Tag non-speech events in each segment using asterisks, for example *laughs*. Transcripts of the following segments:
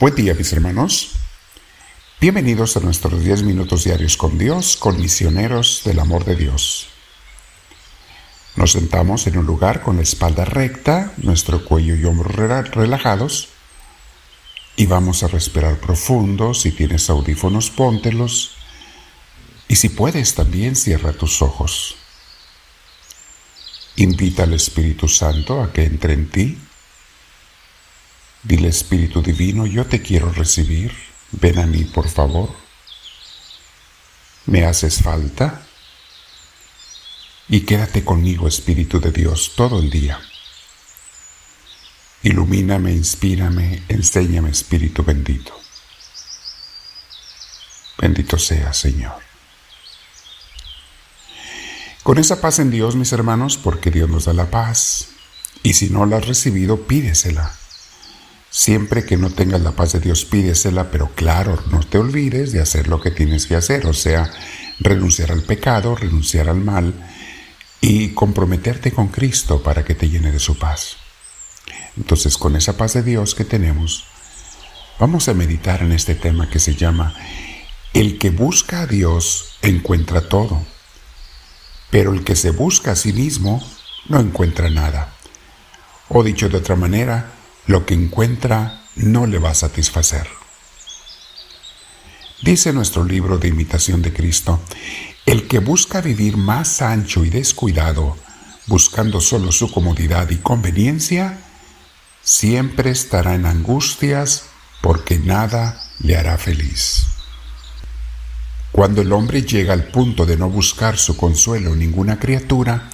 Buen día mis hermanos. Bienvenidos a nuestros 10 minutos diarios con Dios, con misioneros del amor de Dios. Nos sentamos en un lugar con la espalda recta, nuestro cuello y hombros relajados y vamos a respirar profundo. Si tienes audífonos, póntelos. Y si puedes, también cierra tus ojos. Invita al Espíritu Santo a que entre en ti Dile Espíritu Divino, yo te quiero recibir, ven a mí por favor. Me haces falta. Y quédate conmigo, Espíritu de Dios, todo el día. Ilumíname, inspírame, enséñame, Espíritu bendito. Bendito sea, Señor. Con esa paz en Dios, mis hermanos, porque Dios nos da la paz, y si no la has recibido, pídesela. Siempre que no tengas la paz de Dios, pídesela, pero claro, no te olvides de hacer lo que tienes que hacer, o sea, renunciar al pecado, renunciar al mal y comprometerte con Cristo para que te llene de su paz. Entonces, con esa paz de Dios que tenemos, vamos a meditar en este tema que se llama El que busca a Dios encuentra todo, pero el que se busca a sí mismo no encuentra nada. O dicho de otra manera, lo que encuentra no le va a satisfacer. Dice nuestro libro de imitación de Cristo, el que busca vivir más ancho y descuidado, buscando solo su comodidad y conveniencia, siempre estará en angustias porque nada le hará feliz. Cuando el hombre llega al punto de no buscar su consuelo en ninguna criatura,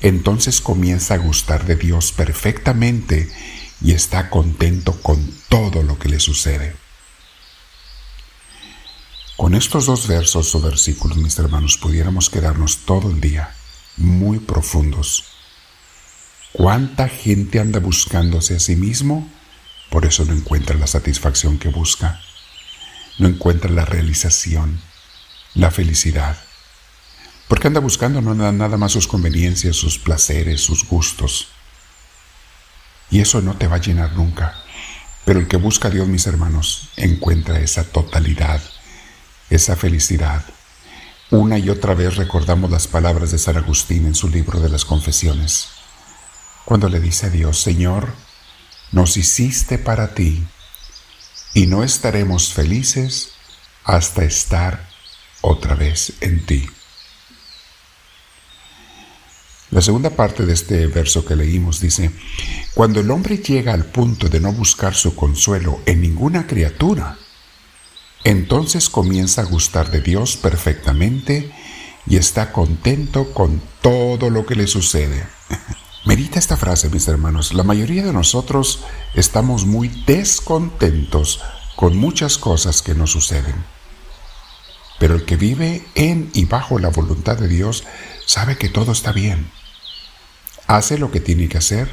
entonces comienza a gustar de Dios perfectamente y está contento con todo lo que le sucede. Con estos dos versos o versículos, mis hermanos, pudiéramos quedarnos todo el día muy profundos. ¿Cuánta gente anda buscándose a sí mismo? Por eso no encuentra la satisfacción que busca, no encuentra la realización, la felicidad. Porque anda buscando no nada más sus conveniencias, sus placeres, sus gustos. Y eso no te va a llenar nunca. Pero el que busca a Dios, mis hermanos, encuentra esa totalidad, esa felicidad. Una y otra vez recordamos las palabras de San Agustín en su libro de las confesiones, cuando le dice a Dios, Señor, nos hiciste para ti y no estaremos felices hasta estar otra vez en ti. La segunda parte de este verso que leímos dice, cuando el hombre llega al punto de no buscar su consuelo en ninguna criatura, entonces comienza a gustar de Dios perfectamente y está contento con todo lo que le sucede. *laughs* Medita esta frase, mis hermanos. La mayoría de nosotros estamos muy descontentos con muchas cosas que nos suceden. Pero el que vive en y bajo la voluntad de Dios sabe que todo está bien hace lo que tiene que hacer,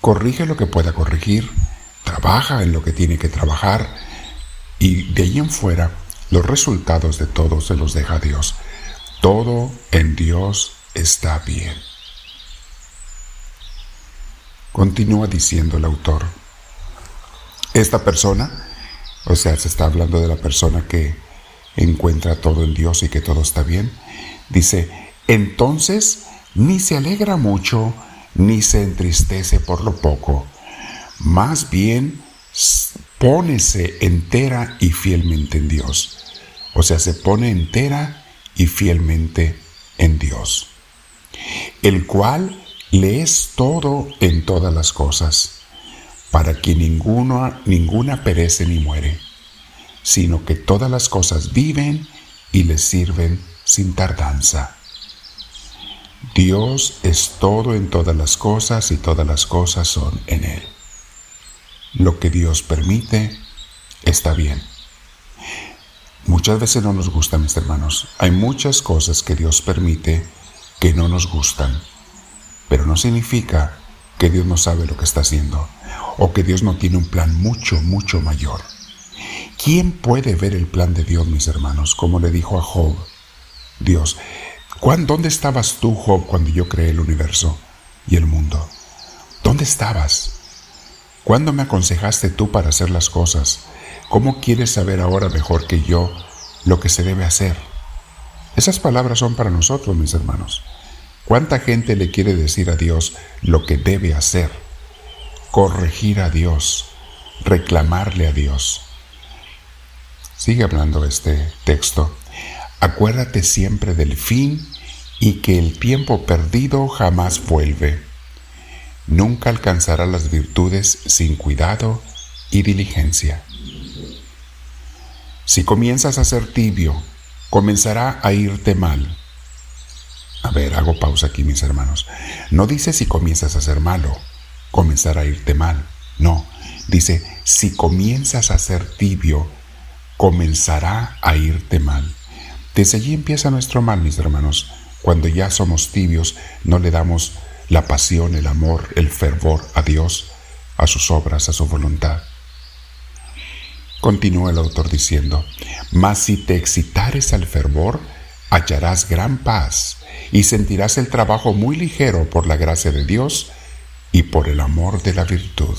corrige lo que pueda corregir, trabaja en lo que tiene que trabajar y de ahí en fuera los resultados de todo se los deja Dios. Todo en Dios está bien. Continúa diciendo el autor. Esta persona, o sea, se está hablando de la persona que encuentra todo en Dios y que todo está bien, dice, entonces ni se alegra mucho, ni se entristece por lo poco. Más bien, pónese entera y fielmente en Dios. O sea, se pone entera y fielmente en Dios. El cual le es todo en todas las cosas, para que ninguno, ninguna perece ni muere, sino que todas las cosas viven y le sirven sin tardanza. Dios es todo en todas las cosas y todas las cosas son en Él. Lo que Dios permite está bien. Muchas veces no nos gustan, mis hermanos. Hay muchas cosas que Dios permite que no nos gustan, pero no significa que Dios no sabe lo que está haciendo o que Dios no tiene un plan mucho, mucho mayor. ¿Quién puede ver el plan de Dios, mis hermanos? Como le dijo a Job, Dios, ¿Dónde estabas tú, Job, cuando yo creé el universo y el mundo? ¿Dónde estabas? ¿Cuándo me aconsejaste tú para hacer las cosas? ¿cómo quieres saber ahora mejor que yo lo que se debe hacer? Esas palabras son para nosotros, mis hermanos. ¿Cuánta gente le quiere decir a Dios lo que debe hacer? Corregir a Dios, reclamarle a Dios. Sigue hablando este texto. Acuérdate siempre del fin y que el tiempo perdido jamás vuelve. Nunca alcanzará las virtudes sin cuidado y diligencia. Si comienzas a ser tibio, comenzará a irte mal. A ver, hago pausa aquí, mis hermanos. No dice si comienzas a ser malo, comenzará a irte mal. No, dice si comienzas a ser tibio, comenzará a irte mal. Desde allí empieza nuestro mal, mis hermanos. Cuando ya somos tibios, no le damos la pasión, el amor, el fervor a Dios, a sus obras, a su voluntad. Continúa el autor diciendo, mas si te excitares al fervor, hallarás gran paz y sentirás el trabajo muy ligero por la gracia de Dios y por el amor de la virtud.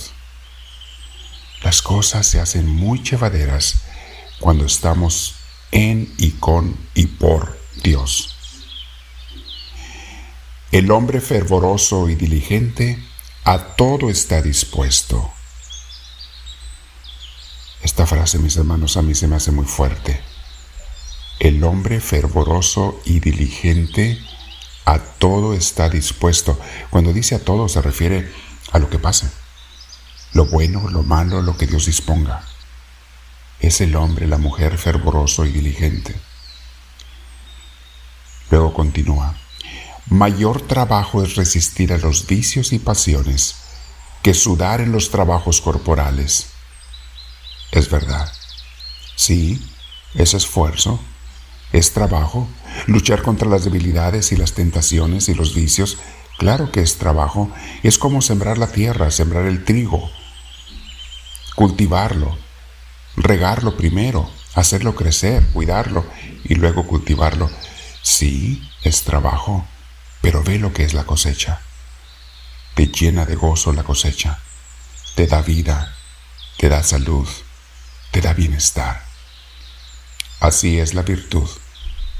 Las cosas se hacen muy llevaderas cuando estamos en y con y por Dios. El hombre fervoroso y diligente a todo está dispuesto. Esta frase, mis hermanos, a mí se me hace muy fuerte. El hombre fervoroso y diligente a todo está dispuesto. Cuando dice a todo se refiere a lo que pase. Lo bueno, lo malo, lo que Dios disponga es el hombre, la mujer fervoroso y diligente. Luego continúa, mayor trabajo es resistir a los vicios y pasiones que sudar en los trabajos corporales. Es verdad. Sí, es esfuerzo, es trabajo. Luchar contra las debilidades y las tentaciones y los vicios, claro que es trabajo. Es como sembrar la tierra, sembrar el trigo, cultivarlo, regarlo primero, hacerlo crecer, cuidarlo y luego cultivarlo. Sí, es trabajo, pero ve lo que es la cosecha. Te llena de gozo la cosecha, te da vida, te da salud, te da bienestar. Así es la virtud,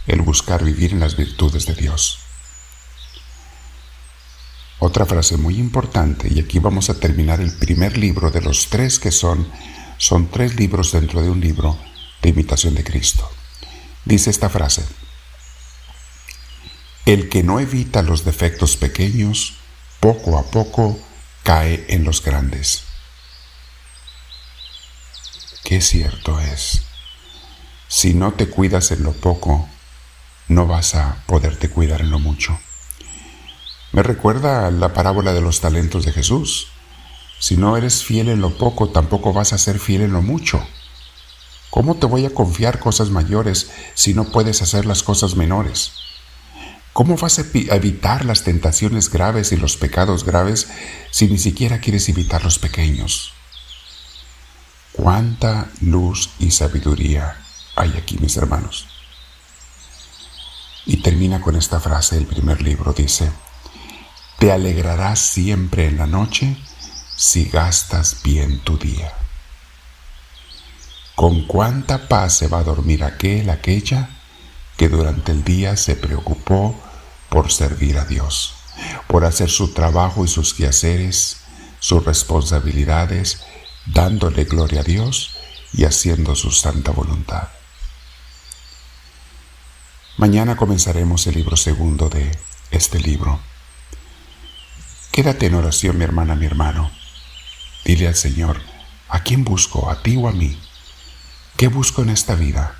el buscar vivir en las virtudes de Dios. Otra frase muy importante, y aquí vamos a terminar el primer libro de los tres que son son tres libros dentro de un libro de imitación de Cristo. Dice esta frase, el que no evita los defectos pequeños, poco a poco cae en los grandes. Qué cierto es. Si no te cuidas en lo poco, no vas a poderte cuidar en lo mucho. Me recuerda la parábola de los talentos de Jesús. Si no eres fiel en lo poco, tampoco vas a ser fiel en lo mucho. ¿Cómo te voy a confiar cosas mayores si no puedes hacer las cosas menores? ¿Cómo vas a evitar las tentaciones graves y los pecados graves si ni siquiera quieres evitar los pequeños? ¿Cuánta luz y sabiduría hay aquí, mis hermanos? Y termina con esta frase el primer libro, dice, Te alegrarás siempre en la noche si gastas bien tu día. Con cuánta paz se va a dormir aquel, aquella que durante el día se preocupó por servir a Dios, por hacer su trabajo y sus quehaceres, sus responsabilidades, dándole gloria a Dios y haciendo su santa voluntad. Mañana comenzaremos el libro segundo de este libro. Quédate en oración, mi hermana, mi hermano Dile al Señor, ¿a quién busco? ¿A ti o a mí? ¿Qué busco en esta vida?